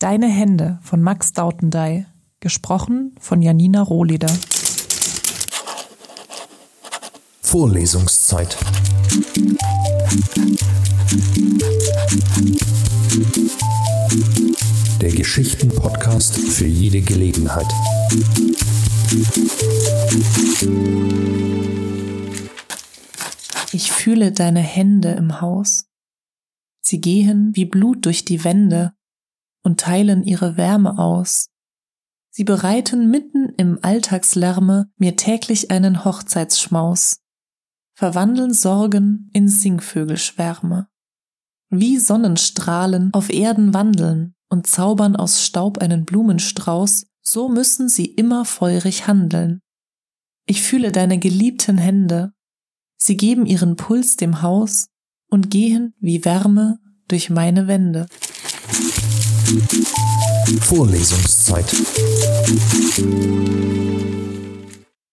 Deine Hände von Max Dautendey, gesprochen von Janina Rohleder. Vorlesungszeit. Der Geschichten-Podcast für jede Gelegenheit. Ich fühle deine Hände im Haus. Sie gehen wie Blut durch die Wände und teilen ihre Wärme aus. Sie bereiten mitten im Alltagslärme mir täglich einen Hochzeitsschmaus, verwandeln Sorgen in Singvögelschwärme. Wie Sonnenstrahlen auf Erden wandeln und zaubern aus Staub einen Blumenstrauß, so müssen sie immer feurig handeln. Ich fühle deine geliebten Hände, sie geben ihren Puls dem Haus und gehen wie Wärme durch meine Wände. Vorlesungszeit.